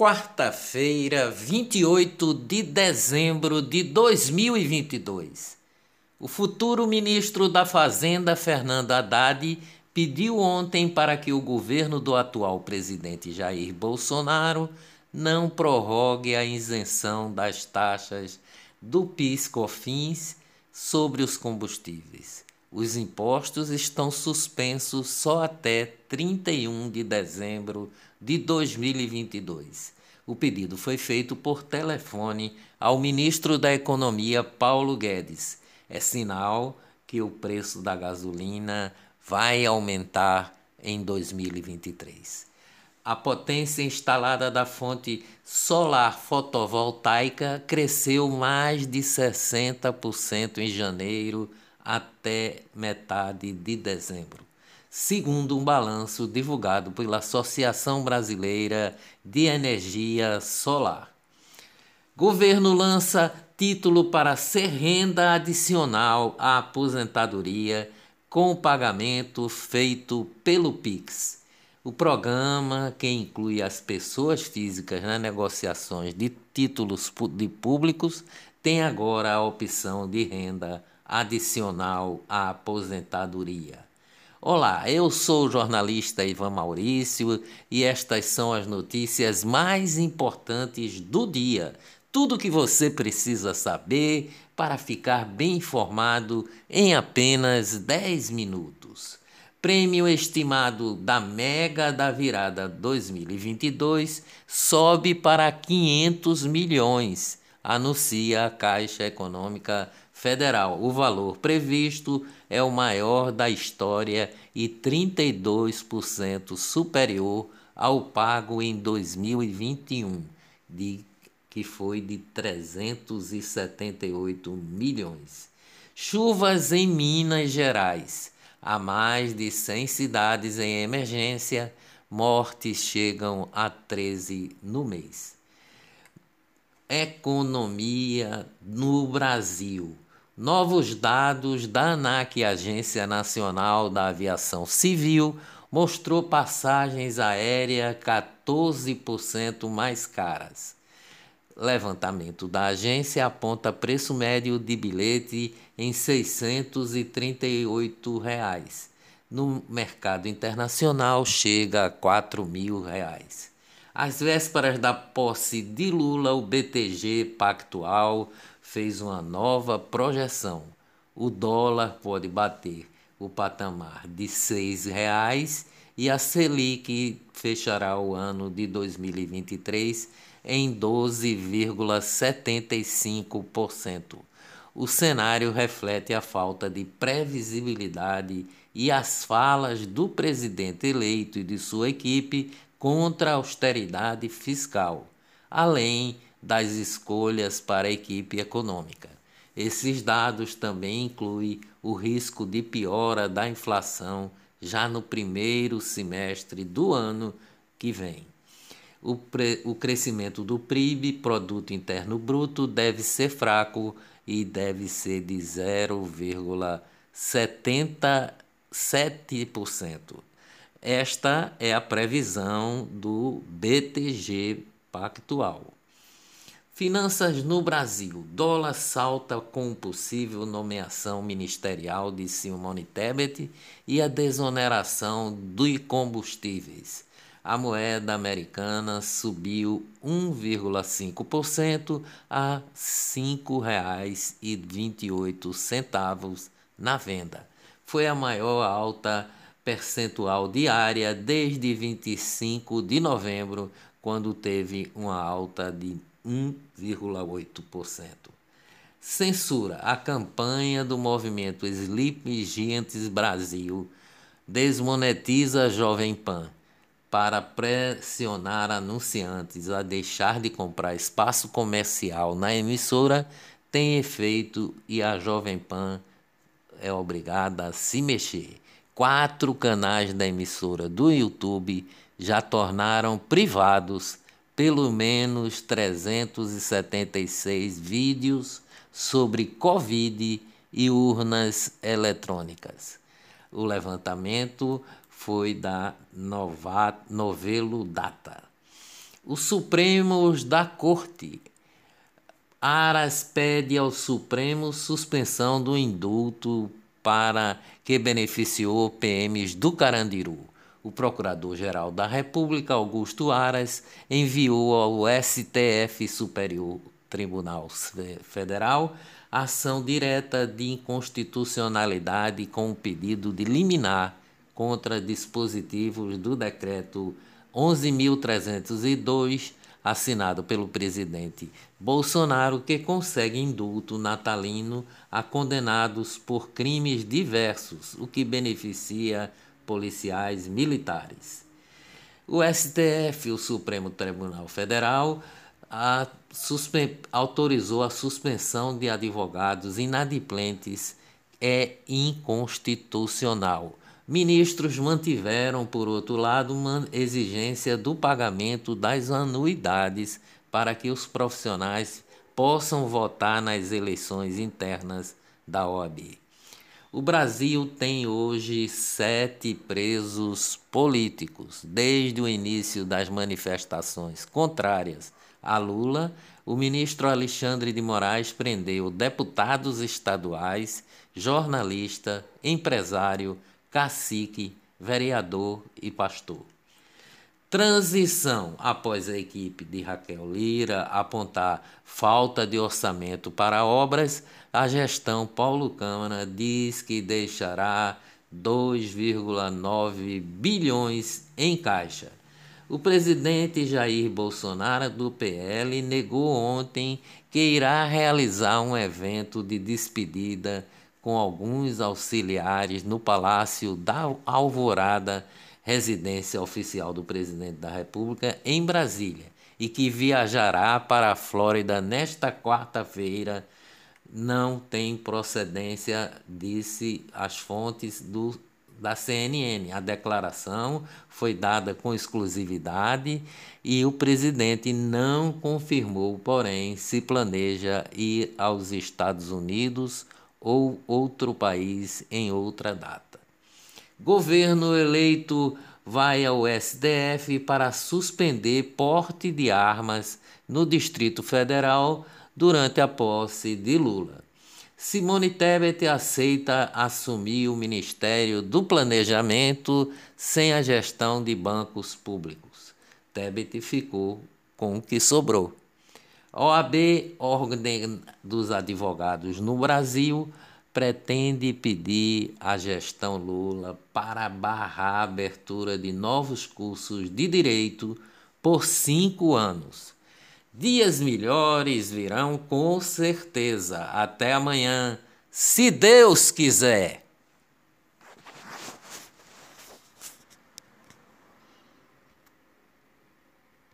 quarta-feira, 28 de dezembro de 2022. O futuro ministro da Fazenda, Fernando Haddad, pediu ontem para que o governo do atual presidente Jair Bolsonaro não prorrogue a isenção das taxas do PIS/COFINS sobre os combustíveis. Os impostos estão suspensos só até 31 de dezembro de 2022. O pedido foi feito por telefone ao ministro da Economia, Paulo Guedes. É sinal que o preço da gasolina vai aumentar em 2023. A potência instalada da fonte solar fotovoltaica cresceu mais de 60% em janeiro até metade de dezembro segundo um balanço divulgado pela Associação Brasileira de Energia Solar. Governo lança título para ser renda adicional à aposentadoria com pagamento feito pelo Pix. O programa, que inclui as pessoas físicas nas negociações de títulos de públicos, tem agora a opção de renda adicional à aposentadoria. Olá, eu sou o jornalista Ivan Maurício e estas são as notícias mais importantes do dia. Tudo o que você precisa saber para ficar bem informado em apenas 10 minutos. Prêmio estimado da Mega da Virada 2022 sobe para 500 milhões, anuncia a Caixa Econômica Federal. O valor previsto é o maior da história e 32% superior ao pago em 2021, de, que foi de 378 milhões. Chuvas em Minas Gerais. Há mais de 100 cidades em emergência, mortes chegam a 13 no mês. Economia no Brasil. Novos dados da ANAC, Agência Nacional da Aviação Civil, mostrou passagens aéreas 14% mais caras. Levantamento da agência aponta preço médio de bilhete em 638 reais. No mercado internacional chega a 4 mil reais. Às vésperas da posse de Lula, o BTG Pactual fez uma nova projeção. O dólar pode bater o patamar de R$ 6,00 e a Selic fechará o ano de 2023 em 12,75%. O cenário reflete a falta de previsibilidade e as falas do presidente eleito e de sua equipe contra a austeridade fiscal, além das escolhas para a equipe econômica. Esses dados também incluem o risco de piora da inflação já no primeiro semestre do ano que vem. O, o crescimento do PIB, Produto Interno Bruto, deve ser fraco e deve ser de 0,77%. Esta é a previsão do BTG Pactual. Finanças no Brasil. Dólar salta com possível nomeação ministerial de Simone Tebet e a desoneração dos combustíveis. A moeda americana subiu 1,5% a R$ 5,28 na venda. Foi a maior alta percentual diária desde 25 de novembro, quando teve uma alta de 1,8%. Censura. A campanha do movimento Sleep Giants Brasil desmonetiza a Jovem Pan para pressionar anunciantes a deixar de comprar espaço comercial na emissora tem efeito e a Jovem Pan é obrigada a se mexer. Quatro canais da emissora do YouTube já tornaram privados pelo menos 376 vídeos sobre Covid e urnas eletrônicas. O levantamento foi da Nova, Novelo Data. Os Supremos da Corte. Aras pede ao Supremo suspensão do indulto para que beneficiou PMs do Carandiru. O Procurador-Geral da República, Augusto Aras, enviou ao STF Superior Tribunal Federal ação direta de inconstitucionalidade com o pedido de liminar contra dispositivos do decreto 11.302, assinado pelo presidente Bolsonaro, que consegue indulto natalino a condenados por crimes diversos, o que beneficia policiais militares. O STF, o Supremo Tribunal Federal, a autorizou a suspensão de advogados inadimplentes é inconstitucional. Ministros mantiveram, por outro lado, uma exigência do pagamento das anuidades para que os profissionais possam votar nas eleições internas da OAB. O Brasil tem hoje sete presos políticos. Desde o início das manifestações contrárias a Lula, o ministro Alexandre de Moraes prendeu deputados estaduais, jornalista, empresário, cacique, vereador e pastor. Transição após a equipe de Raquel Lira apontar falta de orçamento para obras, a gestão Paulo Câmara diz que deixará 2,9 bilhões em caixa. O presidente Jair Bolsonaro, do PL, negou ontem que irá realizar um evento de despedida com alguns auxiliares no Palácio da Alvorada, residência oficial do presidente da República, em Brasília, e que viajará para a Flórida nesta quarta-feira. Não tem procedência, disse as fontes do da CNN. A declaração foi dada com exclusividade e o presidente não confirmou, porém, se planeja ir aos Estados Unidos ou outro país em outra data. Governo eleito vai ao STF para suspender porte de armas no Distrito Federal durante a posse de Lula. Simone Tebet aceita assumir o Ministério do Planejamento sem a gestão de bancos públicos. Tebet ficou com o que sobrou. OAB, Ordem dos Advogados no Brasil, pretende pedir à gestão Lula para barrar a abertura de novos cursos de direito por cinco anos. Dias melhores virão com certeza. Até amanhã, se Deus quiser.